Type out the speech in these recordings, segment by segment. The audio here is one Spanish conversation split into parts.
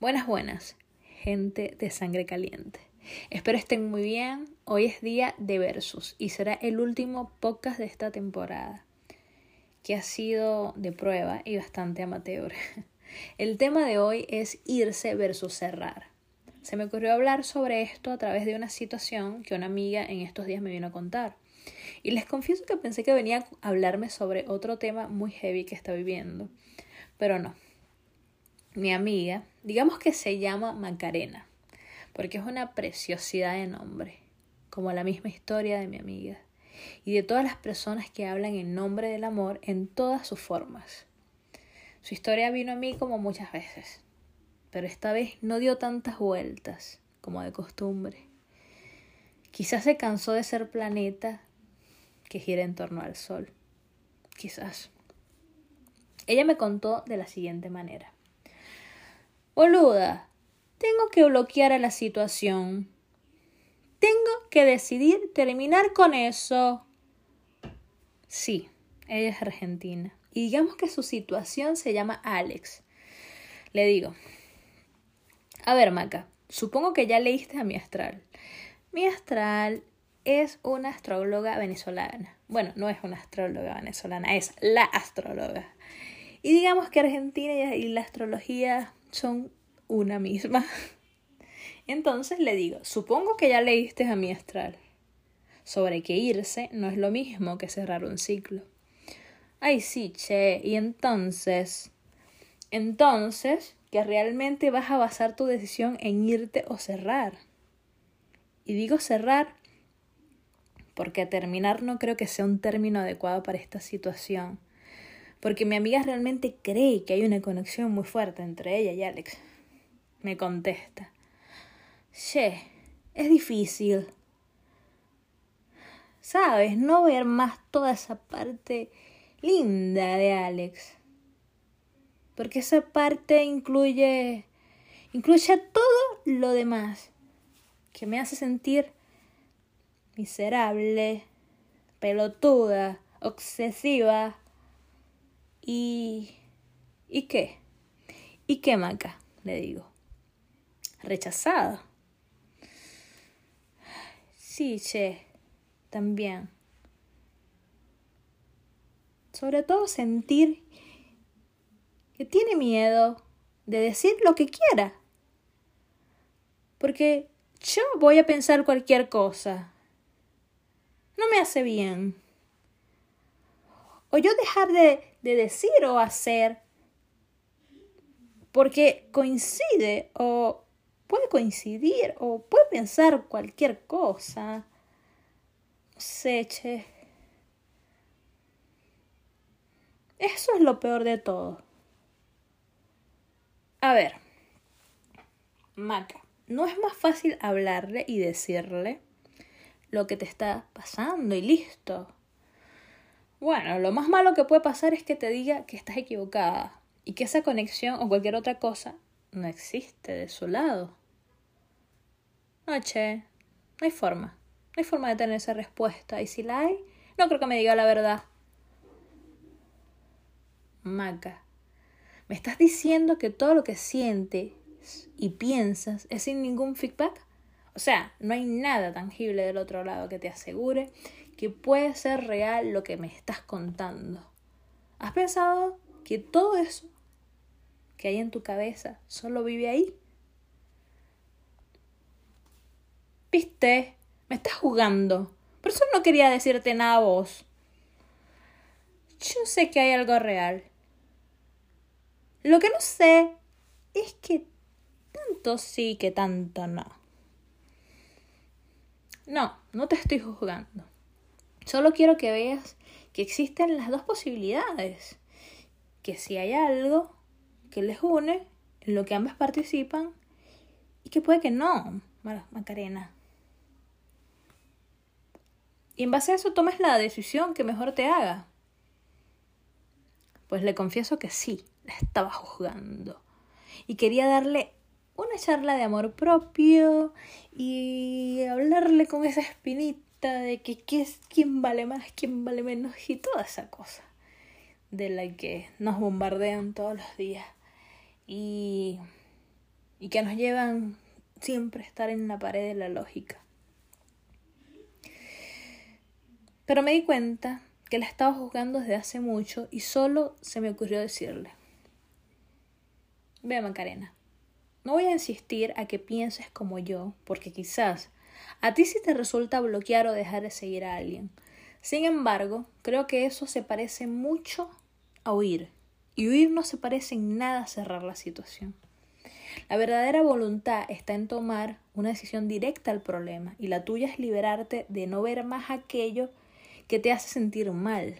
Buenas, buenas, gente de sangre caliente. Espero estén muy bien. Hoy es día de versus y será el último podcast de esta temporada, que ha sido de prueba y bastante amateur. El tema de hoy es irse versus cerrar. Se me ocurrió hablar sobre esto a través de una situación que una amiga en estos días me vino a contar. Y les confieso que pensé que venía a hablarme sobre otro tema muy heavy que está viviendo, pero no mi amiga, digamos que se llama Macarena, porque es una preciosidad de nombre, como la misma historia de mi amiga, y de todas las personas que hablan en nombre del amor en todas sus formas. Su historia vino a mí como muchas veces, pero esta vez no dio tantas vueltas como de costumbre. Quizás se cansó de ser planeta que gira en torno al sol. Quizás. Ella me contó de la siguiente manera. Boluda, tengo que bloquear a la situación. Tengo que decidir terminar con eso. Sí, ella es argentina. Y digamos que su situación se llama Alex. Le digo, a ver, Maca, supongo que ya leíste a mi astral. Mi astral es una astróloga venezolana. Bueno, no es una astróloga venezolana, es la astróloga. Y digamos que Argentina y la astrología son una misma. Entonces le digo, supongo que ya leíste a mi astral sobre que irse no es lo mismo que cerrar un ciclo. Ay, sí, che, y entonces, entonces, que realmente vas a basar tu decisión en irte o cerrar. Y digo cerrar porque terminar no creo que sea un término adecuado para esta situación porque mi amiga realmente cree que hay una conexión muy fuerte entre ella y Alex. Me contesta. Che, es difícil. ¿Sabes? No ver más toda esa parte linda de Alex. Porque esa parte incluye incluye todo lo demás que me hace sentir miserable, pelotuda, obsesiva, ¿Y. ¿Y qué? ¿Y qué, Maca? Le digo. Rechazada. Sí, che, también. Sobre todo sentir que tiene miedo de decir lo que quiera. Porque yo voy a pensar cualquier cosa. No me hace bien. O yo dejar de de decir o hacer porque coincide o puede coincidir o puede pensar cualquier cosa. No sé, che. Eso es lo peor de todo. A ver, Maca, ¿no es más fácil hablarle y decirle lo que te está pasando y listo? Bueno, lo más malo que puede pasar es que te diga que estás equivocada y que esa conexión o cualquier otra cosa no existe de su lado. No, che, no hay forma. No hay forma de tener esa respuesta. Y si la hay, no creo que me diga la verdad. Maca, ¿me estás diciendo que todo lo que sientes y piensas es sin ningún feedback? O sea, no hay nada tangible del otro lado que te asegure que puede ser real lo que me estás contando. ¿Has pensado que todo eso que hay en tu cabeza solo vive ahí? ¿Viste? Me estás jugando. Por eso no quería decirte nada a vos. Yo sé que hay algo real. Lo que no sé es que tanto sí que tanto no. No, no te estoy juzgando. Solo quiero que veas que existen las dos posibilidades. Que si hay algo que les une, en lo que ambas participan, y que puede que no, Macarena. Y en base a eso tomes la decisión que mejor te haga. Pues le confieso que sí, la estaba juzgando. Y quería darle una charla de amor propio y hablarle con esa espinita de que quién vale más, quién vale menos y toda esa cosa de la que nos bombardean todos los días. Y y que nos llevan siempre a estar en la pared de la lógica. Pero me di cuenta que la estaba juzgando desde hace mucho y solo se me ocurrió decirle, Ve Macarena, no voy a insistir a que pienses como yo, porque quizás a ti sí te resulta bloquear o dejar de seguir a alguien. Sin embargo, creo que eso se parece mucho a huir, y huir no se parece en nada a cerrar la situación. La verdadera voluntad está en tomar una decisión directa al problema, y la tuya es liberarte de no ver más aquello que te hace sentir mal.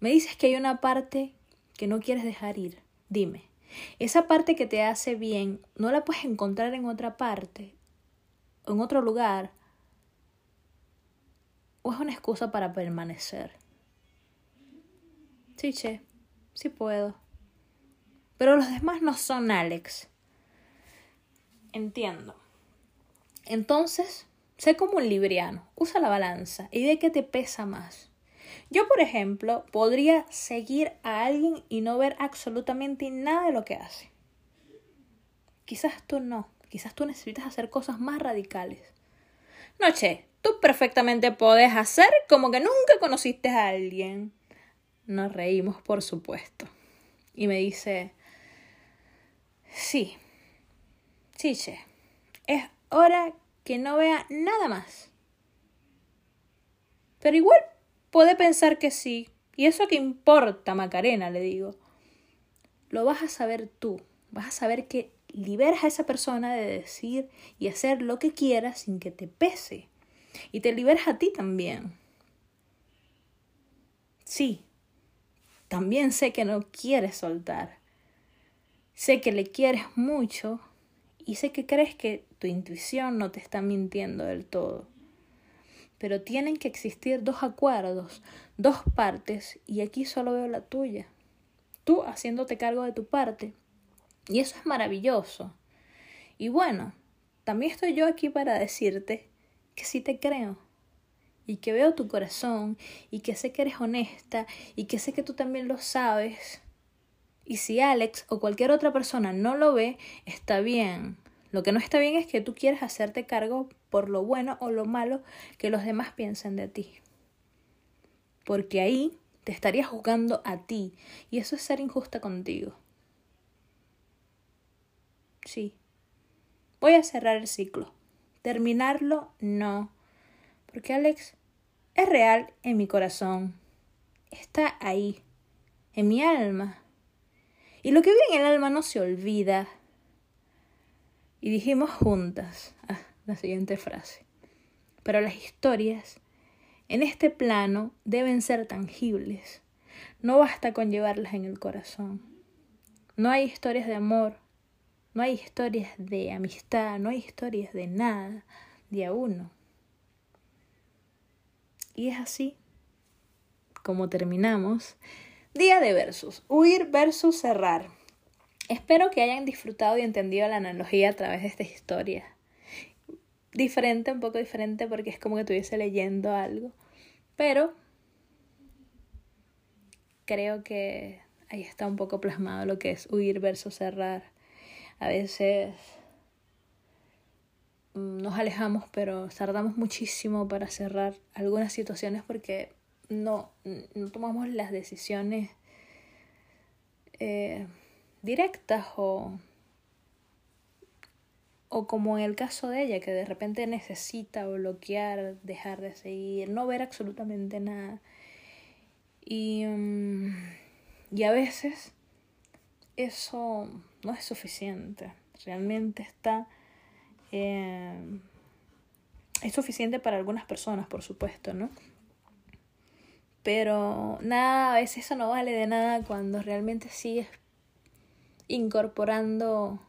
Me dices que hay una parte que no quieres dejar ir. Dime, esa parte que te hace bien, ¿no la puedes encontrar en otra parte? ¿En otro lugar? ¿O es una excusa para permanecer? Sí, che, sí puedo. Pero los demás no son Alex. Entiendo. Entonces, sé como un libriano, usa la balanza y ve qué te pesa más. Yo, por ejemplo, podría seguir a alguien y no ver absolutamente nada de lo que hace. Quizás tú no, quizás tú necesitas hacer cosas más radicales. No, che, tú perfectamente podés hacer como que nunca conociste a alguien. Nos reímos, por supuesto. Y me dice, sí, sí, che, es hora que no vea nada más. Pero igual puede pensar que sí. ¿Y eso qué importa, Macarena? le digo. Lo vas a saber tú. Vas a saber que liberas a esa persona de decir y hacer lo que quieras sin que te pese. Y te liberas a ti también. Sí, también sé que no quieres soltar. Sé que le quieres mucho y sé que crees que tu intuición no te está mintiendo del todo pero tienen que existir dos acuerdos, dos partes, y aquí solo veo la tuya. Tú haciéndote cargo de tu parte. Y eso es maravilloso. Y bueno, también estoy yo aquí para decirte que sí te creo. Y que veo tu corazón, y que sé que eres honesta, y que sé que tú también lo sabes. Y si Alex o cualquier otra persona no lo ve, está bien. Lo que no está bien es que tú quieras hacerte cargo por lo bueno o lo malo que los demás piensen de ti. Porque ahí te estarías juzgando a ti y eso es ser injusta contigo. Sí. Voy a cerrar el ciclo. Terminarlo, no. Porque Alex es real en mi corazón. Está ahí, en mi alma. Y lo que vive en el alma no se olvida. Y dijimos juntas ah, la siguiente frase. Pero las historias en este plano deben ser tangibles. No basta con llevarlas en el corazón. No hay historias de amor, no hay historias de amistad, no hay historias de nada, de a uno. Y es así como terminamos. Día de versus. Huir versus cerrar. Espero que hayan disfrutado y entendido la analogía a través de esta historia. Diferente, un poco diferente porque es como que estuviese leyendo algo. Pero creo que ahí está un poco plasmado lo que es huir versus cerrar. A veces mm, nos alejamos, pero tardamos muchísimo para cerrar algunas situaciones porque no, no tomamos las decisiones eh, directas o, o como en el caso de ella, que de repente necesita bloquear, dejar de seguir, no ver absolutamente nada. Y, mm, y a veces eso no es suficiente. Realmente está... Eh, es suficiente para algunas personas, por supuesto, ¿no? Pero nada, a veces eso no vale de nada cuando realmente sigues incorporando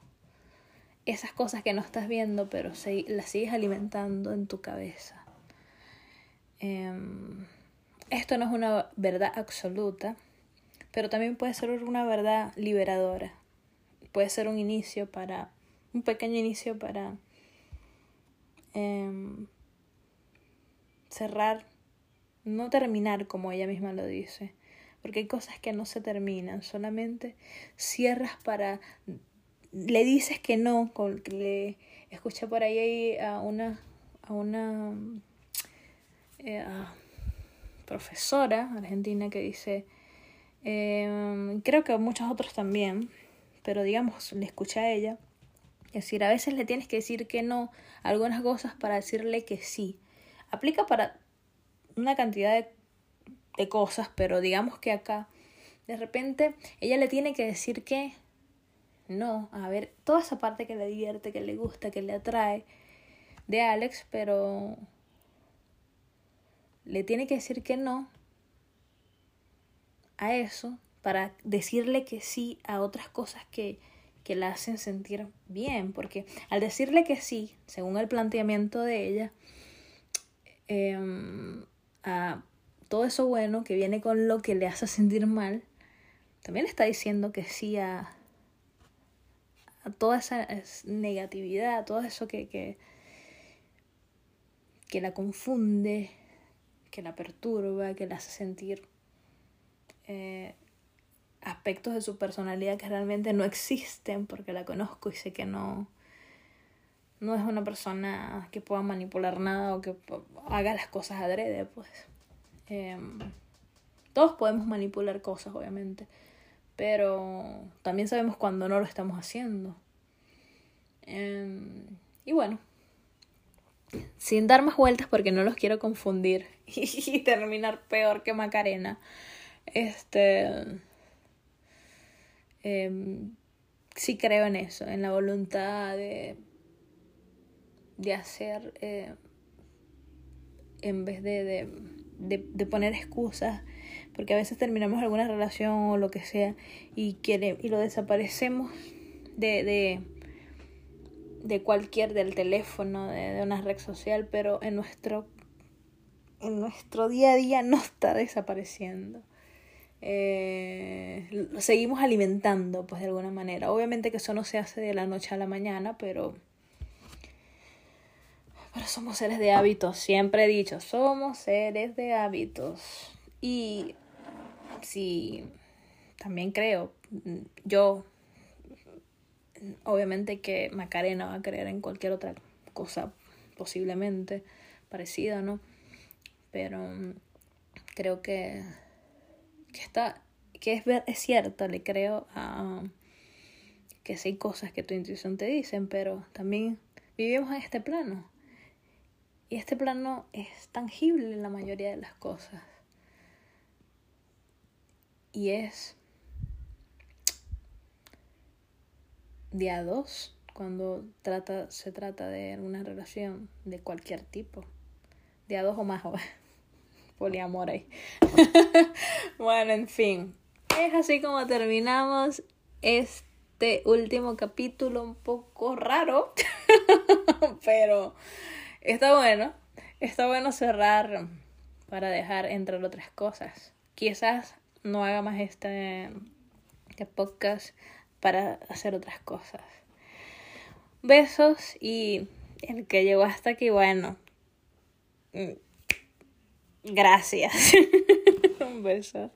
esas cosas que no estás viendo, pero las sigues alimentando en tu cabeza. Em, esto no es una verdad absoluta, pero también puede ser una verdad liberadora. Puede ser un inicio para, un pequeño inicio para em, cerrar, no terminar como ella misma lo dice, porque hay cosas que no se terminan, solamente cierras para le dices que no, con, le escuché por ahí a una, a una eh, profesora argentina que dice, em, creo que muchos otros también, pero digamos, le escuché a ella, decir, a veces le tienes que decir que no algunas cosas para decirle que sí. Aplica para una cantidad de, de cosas, pero digamos que acá, de repente, ella le tiene que decir que no, a ver, toda esa parte que le divierte, que le gusta, que le atrae de Alex, pero le tiene que decir que no a eso para decirle que sí a otras cosas que, que la hacen sentir bien, porque al decirle que sí, según el planteamiento de ella, em, a todo eso bueno que viene con lo que le hace sentir mal, también está diciendo que sí a, toda esa negatividad, a todo eso que, que, que la confunde, que la perturba, que la hace sentir eh, aspectos de su personalidad que realmente no existen porque la conozco y sé que no, no es una persona que pueda manipular nada o que haga las cosas adrede, pues. Em, todos podemos manipular cosas, obviamente, pero también sabemos cuando no lo estamos haciendo. Em, y bueno, sin dar más vueltas porque no los quiero confundir y terminar peor que Macarena. Este. Eh, sí creo en eso, en la voluntad de, de hacer eh, en vez de, de, de, de, poner excusas, porque a veces terminamos alguna relación o lo que sea y, quiere, y lo desaparecemos de, de, cualquier, del teléfono, de, de una red social, pero en nuestro, en nuestro día a día no está desapareciendo eh, seguimos alimentando, pues de alguna manera. Obviamente que eso no se hace de la noche a la mañana, pero, pero somos seres de hábitos, siempre he dicho, somos seres de hábitos. Y si también creo, yo, obviamente que Macarena va a creer en cualquier otra cosa posiblemente parecida, ¿no? Pero creo que que está, que es, es cierto, le creo a que sí hay cosas que tu intuición te dicen, pero también vivimos en este plano. Y este plano es tangible en la mayoría de las cosas. Y es día dos cuando trata, se trata de una relación de cualquier tipo. Día dos o más. poliamor ahí. bueno, en fin. Es así como terminamos este último capítulo un poco raro. Pero está bueno. Está bueno cerrar para dejar entre otras cosas. Quizás no haga más este, este podcast para hacer otras cosas. Besos y el que llegó hasta aquí, bueno, Gracias. Un beso.